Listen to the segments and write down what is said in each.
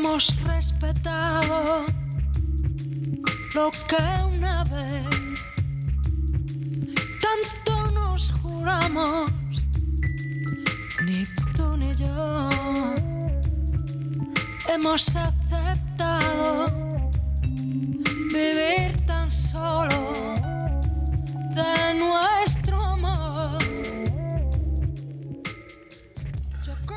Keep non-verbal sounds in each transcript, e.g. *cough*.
hemos respetado lo que una vez tanto nos juramos. Ni tú ni yo hemos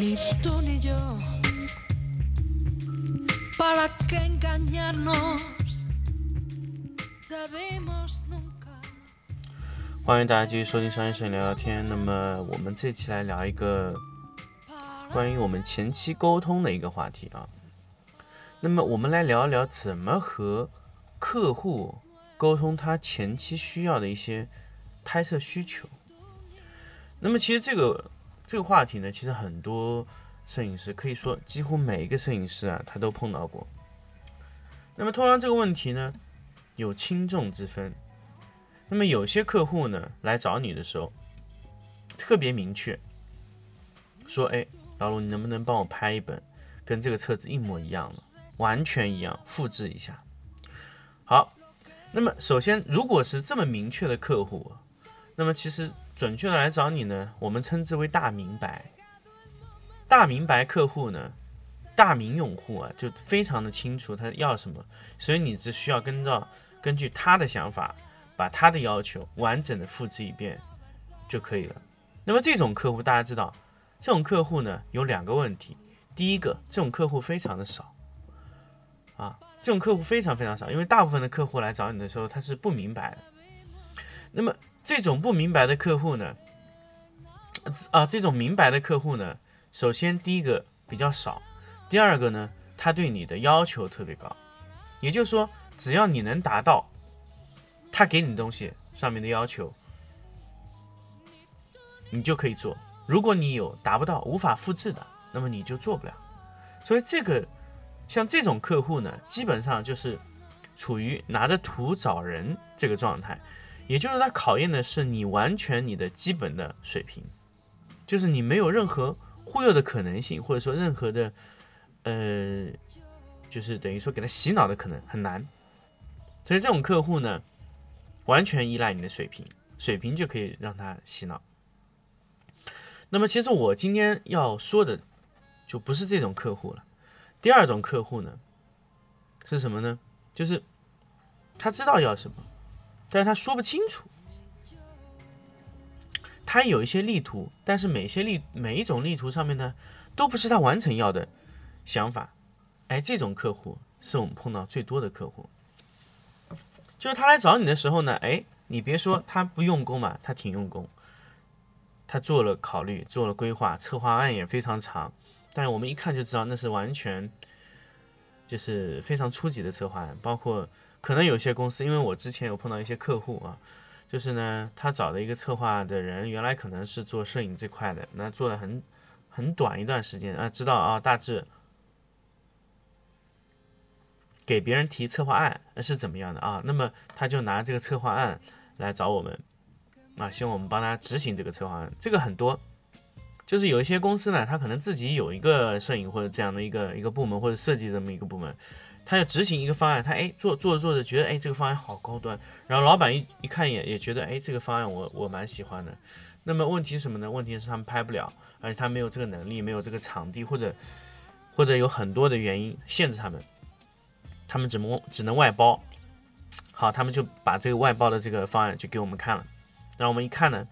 Ni tú ni yo. ¿Para qué engañarnos? Debimos nunca. 欢迎大家继续收听商业摄影聊聊天。那么我们这期来聊一个关于我们前期沟通的一个话题啊。那么我们来聊一聊怎么和客户沟通他前期需要的一些拍摄需求。那么其实这个这个话题呢，其实很多摄影师可以说几乎每一个摄影师啊，他都碰到过。那么通常这个问题呢，有轻重之分。那么有些客户呢来找你的时候，特别明确，说：“哎，老卢，你能不能帮我拍一本跟这个册子一模一样的，完全一样，复制一下？”好，那么首先，如果是这么明确的客户，那么其实准确的来找你呢，我们称之为大明白。大明白客户呢，大明用户啊，就非常的清楚他要什么，所以你只需要跟照根据他的想法，把他的要求完整的复制一遍就可以了。那么这种客户，大家知道，这种客户呢有两个问题。第一个，这种客户非常的少，啊，这种客户非常非常少，因为大部分的客户来找你的时候，他是不明白的。那么这种不明白的客户呢，啊，这种明白的客户呢，首先第一个比较少，第二个呢，他对你的要求特别高，也就是说，只要你能达到他给你的东西上面的要求，你就可以做。如果你有达不到、无法复制的，那么你就做不了。所以这个像这种客户呢，基本上就是处于拿着图找人这个状态，也就是他考验的是你完全你的基本的水平，就是你没有任何忽悠的可能性，或者说任何的呃，就是等于说给他洗脑的可能很难。所以这种客户呢，完全依赖你的水平，水平就可以让他洗脑。那么其实我今天要说的就不是这种客户了。第二种客户呢是什么呢？就是他知道要什么，但是他说不清楚。他有一些力图，但是每些力每一种力图上面呢，都不是他完成要的想法。哎，这种客户是我们碰到最多的客户。就是他来找你的时候呢，哎，你别说他不用功嘛，他挺用功。他做了考虑，做了规划，策划案也非常长，但是我们一看就知道那是完全就是非常初级的策划案，包括可能有些公司，因为我之前有碰到一些客户啊，就是呢，他找的一个策划的人，原来可能是做摄影这块的，那做了很很短一段时间啊，知道啊，大致给别人提策划案是怎么样的啊，那么他就拿这个策划案来找我们。啊，希望我们帮他执行这个策划案，这个很多，就是有一些公司呢，他可能自己有一个摄影或者这样的一个一个部门或者设计这么一个部门，他要执行一个方案，他哎做做着做着觉得哎这个方案好高端，然后老板一一看一眼也觉得哎这个方案我我蛮喜欢的，那么问题是什么呢？问题是他们拍不了，而且他没有这个能力，没有这个场地，或者或者有很多的原因限制他们，他们只能只能外包，好，他们就把这个外包的这个方案就给我们看了。然后我们一看呢，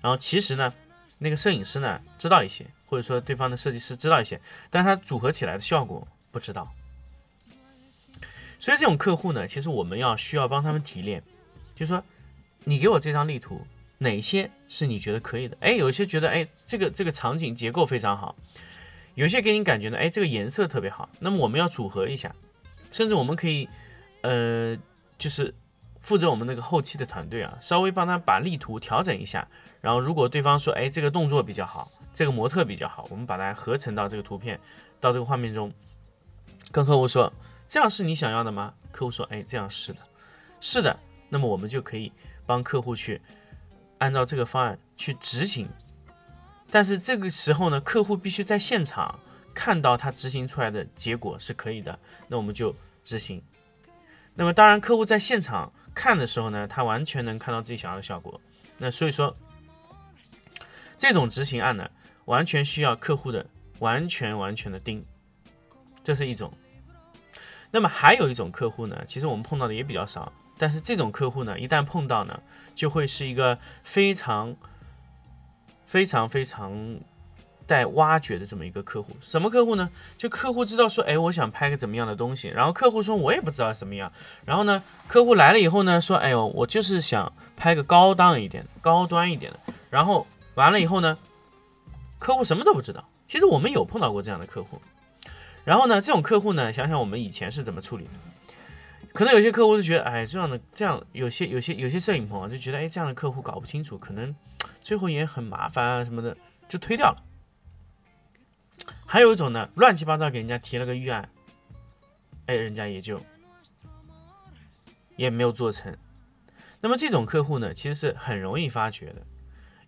然后其实呢，那个摄影师呢知道一些，或者说对方的设计师知道一些，但是他组合起来的效果不知道。所以这种客户呢，其实我们要需要帮他们提炼，就是说，你给我这张力图，哪些是你觉得可以的？哎，有些觉得哎，这个这个场景结构非常好，有些给你感觉呢，哎，这个颜色特别好。那么我们要组合一下，甚至我们可以，呃，就是负责我们那个后期的团队啊，稍微帮他把力图调整一下。然后如果对方说，哎，这个动作比较好，这个模特比较好，我们把它合成到这个图片，到这个画面中，跟客户说，这样是你想要的吗？客户说，哎，这样是的，是的。那么我们就可以帮客户去。按照这个方案去执行，但是这个时候呢，客户必须在现场看到他执行出来的结果是可以的，那我们就执行。那么当然，客户在现场看的时候呢，他完全能看到自己想要的效果。那所以说，这种执行案呢，完全需要客户的完全完全的盯，这是一种。那么还有一种客户呢，其实我们碰到的也比较少。但是这种客户呢，一旦碰到呢，就会是一个非常、非常、非常待挖掘的这么一个客户。什么客户呢？就客户知道说，哎，我想拍个怎么样的东西，然后客户说，我也不知道什么样。然后呢，客户来了以后呢，说，哎呦，我就是想拍个高档一点的、高端一点的。然后完了以后呢，客户什么都不知道。其实我们有碰到过这样的客户。然后呢，这种客户呢，想想我们以前是怎么处理的。可能有些客户就觉得，哎，这样的这样，有些有些有些摄影棚啊，就觉得，哎，这样的客户搞不清楚，可能最后也很麻烦啊什么的，就推掉了。还有一种呢，乱七八糟给人家提了个预案，哎，人家也就也没有做成。那么这种客户呢，其实是很容易发觉的，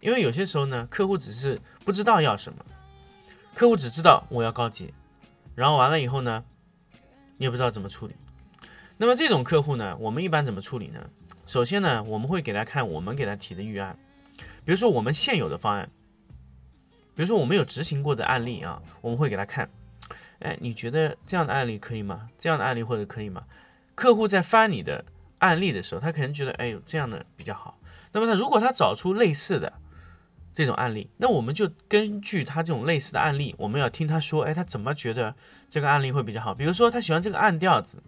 因为有些时候呢，客户只是不知道要什么，客户只知道我要高级，然后完了以后呢，你也不知道怎么处理。那么这种客户呢，我们一般怎么处理呢？首先呢，我们会给他看我们给他提的预案，比如说我们现有的方案，比如说我们有执行过的案例啊，我们会给他看。哎，你觉得这样的案例可以吗？这样的案例或者可以吗？客户在翻你的案例的时候，他可能觉得，哎呦，这样的比较好。那么他如果他找出类似的这种案例，那我们就根据他这种类似的案例，我们要听他说，哎，他怎么觉得这个案例会比较好？比如说他喜欢这个暗调子。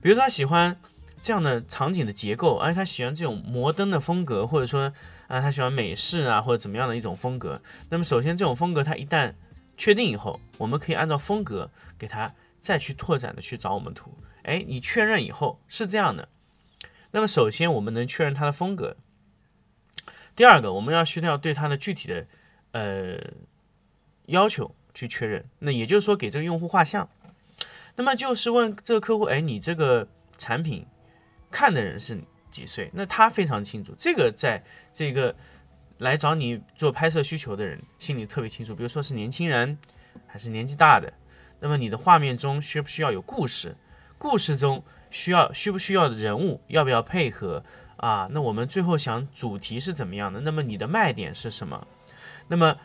比如说他喜欢这样的场景的结构，而且他喜欢这种摩登的风格，或者说啊他喜欢美式啊或者怎么样的一种风格。那么首先这种风格他一旦确定以后，我们可以按照风格给他再去拓展的去找我们图。哎，你确认以后是这样的，那么首先我们能确认他的风格。第二个，我们要需要对他的具体的呃要求去确认。那也就是说给这个用户画像。那么就是问这个客户，哎，你这个产品看的人是几岁？那他非常清楚，这个在这个来找你做拍摄需求的人心里特别清楚。比如说是年轻人还是年纪大的，那么你的画面中需不需要有故事？故事中需要需不需要人物要不要配合啊？那我们最后想主题是怎么样的？那么你的卖点是什么？那么。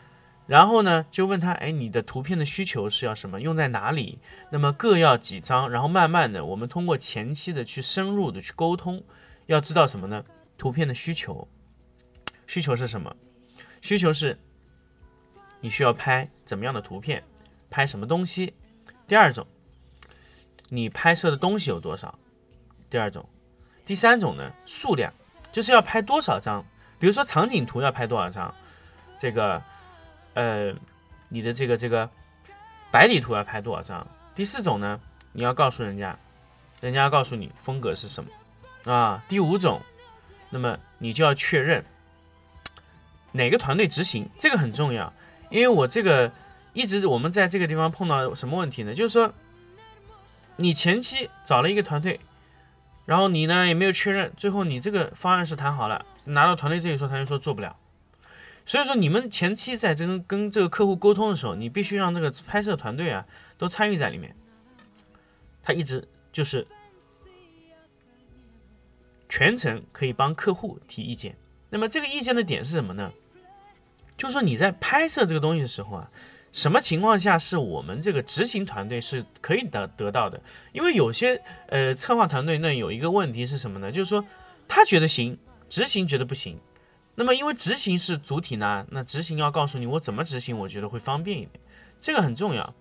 然后呢，就问他，哎，你的图片的需求是要什么？用在哪里？那么各要几张？然后慢慢的，我们通过前期的去深入的去沟通，要知道什么呢？图片的需求，需求是什么？需求是，你需要拍怎么样的图片？拍什么东西？第二种，你拍摄的东西有多少？第二种，第三种呢？数量，就是要拍多少张？比如说场景图要拍多少张？这个。呃，你的这个这个白底图要拍多少张？第四种呢，你要告诉人家，人家要告诉你风格是什么啊？第五种，那么你就要确认哪个团队执行，这个很重要，因为我这个一直我们在这个地方碰到什么问题呢？就是说，你前期找了一个团队，然后你呢也没有确认，最后你这个方案是谈好了，拿到团队这里说，团队说做不了。所以说，你们前期在这个跟这个客户沟通的时候，你必须让这个拍摄团队啊都参与在里面。他一直就是全程可以帮客户提意见。那么这个意见的点是什么呢？就是说你在拍摄这个东西的时候啊，什么情况下是我们这个执行团队是可以得得到的？因为有些呃策划团队呢有一个问题是什么呢？就是说他觉得行，执行觉得不行。那么，因为执行是主体呢，那执行要告诉你我怎么执行，我觉得会方便一点，这个很重要。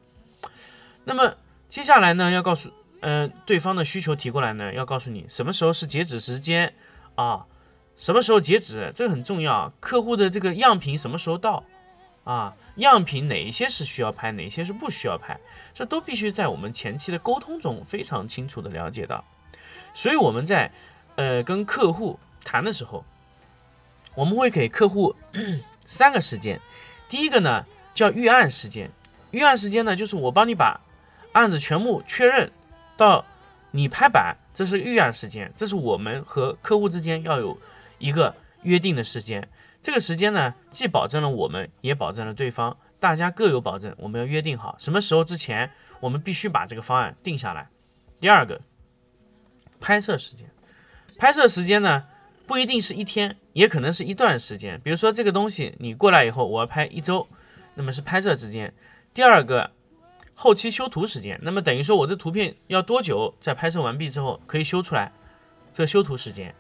那么接下来呢，要告诉，呃，对方的需求提过来呢，要告诉你什么时候是截止时间啊，什么时候截止，这个很重要。客户的这个样品什么时候到啊？样品哪一些是需要拍，哪些是不需要拍，这都必须在我们前期的沟通中非常清楚的了解到。所以我们在呃跟客户谈的时候，我们会给客户 *clears throat* 三个时间。第一个呢叫预案时间，预案时间呢就是我帮你把案子全部确认到你拍板，这是预案时间，这是我们和客户之间要有一个约定的时间。这个时间呢既保证了我们，也保证了对方，大家各有保证。我们要约定好什么时候之前，我们必须把这个方案定下来。第二个。拍摄时间，拍摄时间呢不一定是一天，也可能是一段时间。比如说这个东西你过来以后，我要拍一周，那么是拍摄时间。第二个，后期修图时间，那么等于说我这图片要多久在拍摄完毕之后可以修出来？这个修图时间，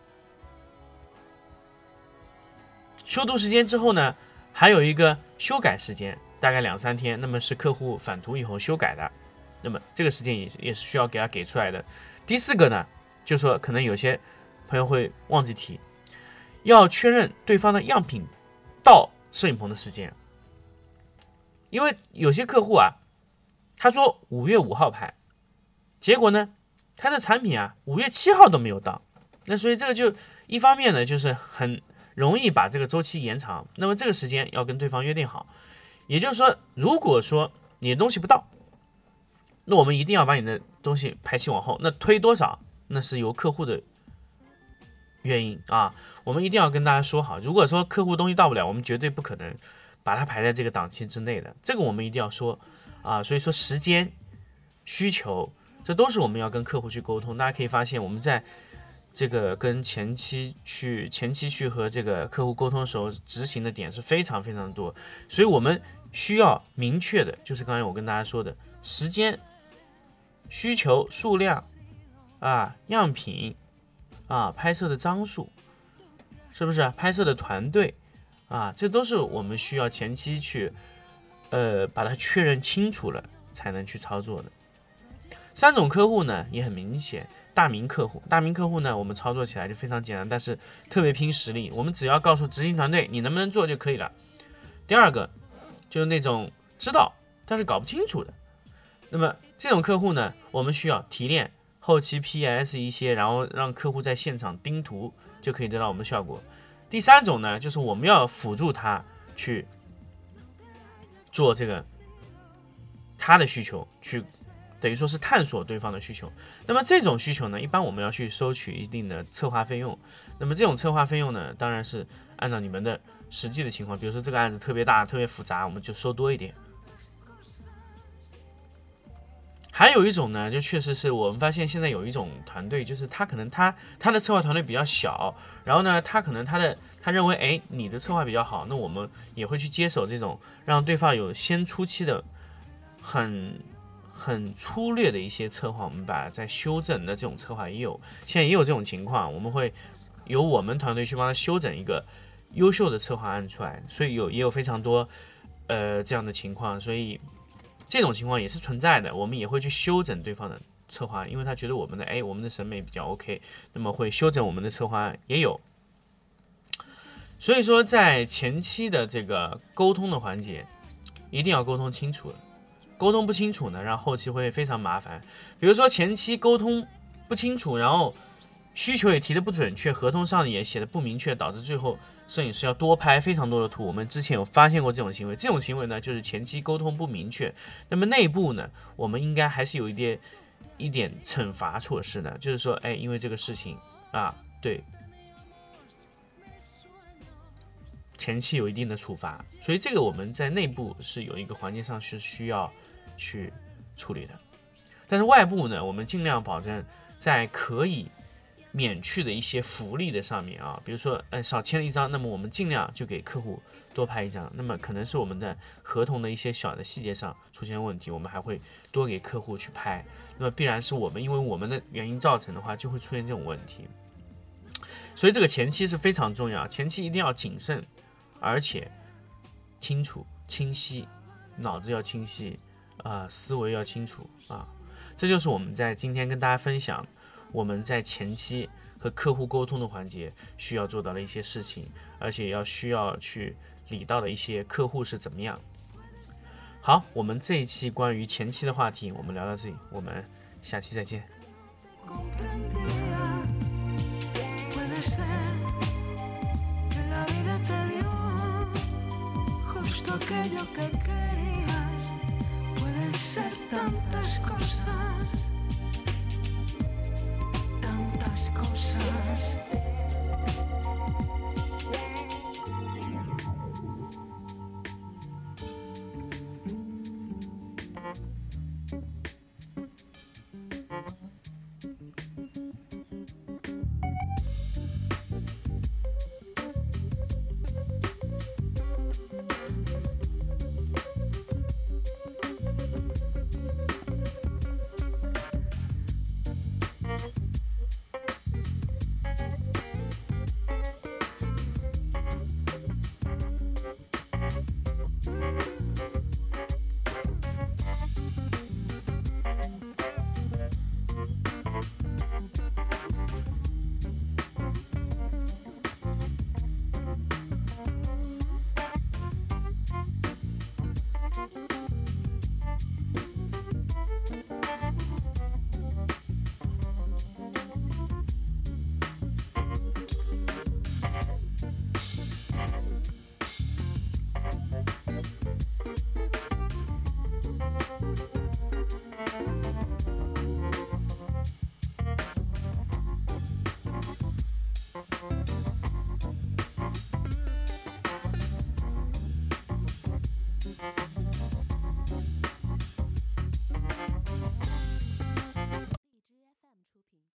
修图时间之后呢，还有一个修改时间，大概两三天，那么是客户返图以后修改的，那么这个时间也也是需要给他给出来的。第四个呢？就说可能有些朋友会忘记提，要确认对方的样品到摄影棚的时间，因为有些客户啊，他说五月五号拍，结果呢，他的产品啊五月七号都没有到，那所以这个就一方面呢，就是很容易把这个周期延长。那么这个时间要跟对方约定好，也就是说，如果说你的东西不到，那我们一定要把你的东西排期往后，那推多少？那是由客户的原因啊，我们一定要跟大家说好。如果说客户东西到不了，我们绝对不可能把它排在这个档期之内的，这个我们一定要说啊。所以说时间需求，这都是我们要跟客户去沟通。大家可以发现，我们在这个跟前期去前期去和这个客户沟通的时候，执行的点是非常非常多。所以我们需要明确的，就是刚才我跟大家说的时间需求数量。啊，样品，啊，拍摄的张数，是不是？拍摄的团队，啊，这都是我们需要前期去，呃，把它确认清楚了，才能去操作的。三种客户呢，也很明显，大名客户，大名客户呢，我们操作起来就非常简单，但是特别拼实力，我们只要告诉执行团队你能不能做就可以了。第二个就是那种知道但是搞不清楚的，那么这种客户呢，我们需要提炼。后期 PS 一些，然后让客户在现场盯图，就可以得到我们的效果。第三种呢，就是我们要辅助他去做这个他的需求，去等于说是探索对方的需求。那么这种需求呢，一般我们要去收取一定的策划费用。那么这种策划费用呢，当然是按照你们的实际的情况，比如说这个案子特别大、特别复杂，我们就收多一点。还有一种呢，就确实是我们发现现在有一种团队，就是他可能他他的策划团队比较小，然后呢，他可能他的他认为，哎，你的策划比较好，那我们也会去接手这种让对方有先初期的很很粗略的一些策划，我们把它再修整的这种策划也有，现在也有这种情况，我们会由我们团队去帮他修整一个优秀的策划案出来，所以有也有非常多呃这样的情况，所以。这种情况也是存在的，我们也会去修整对方的策划，因为他觉得我们的哎，我们的审美比较 OK，那么会修整我们的策划案也有。所以说，在前期的这个沟通的环节，一定要沟通清楚，沟通不清楚呢，然后后期会非常麻烦。比如说前期沟通不清楚，然后需求也提的不准确，合同上也写的不明确，导致最后。摄影师要多拍非常多的图，我们之前有发现过这种行为。这种行为呢，就是前期沟通不明确。那么内部呢，我们应该还是有一点一点惩罚措施的，就是说，哎，因为这个事情啊，对，前期有一定的处罚，所以这个我们在内部是有一个环节上是需要去处理的。但是外部呢，我们尽量保证在可以。免去的一些福利的上面啊，比如说，呃，少签了一张，那么我们尽量就给客户多拍一张。那么可能是我们的合同的一些小的细节上出现问题，我们还会多给客户去拍。那么必然是我们因为我们的原因造成的话，就会出现这种问题。所以这个前期是非常重要，前期一定要谨慎，而且清楚、清晰，脑子要清晰啊，思维要清楚啊。这就是我们在今天跟大家分享。我们在前期和客户沟通的环节需要做到的一些事情，而且要需要去理到的一些客户是怎么样。好，我们这一期关于前期的话题，我们聊到这里，我们下期再见。Ser tantas cosas, tantas cosas.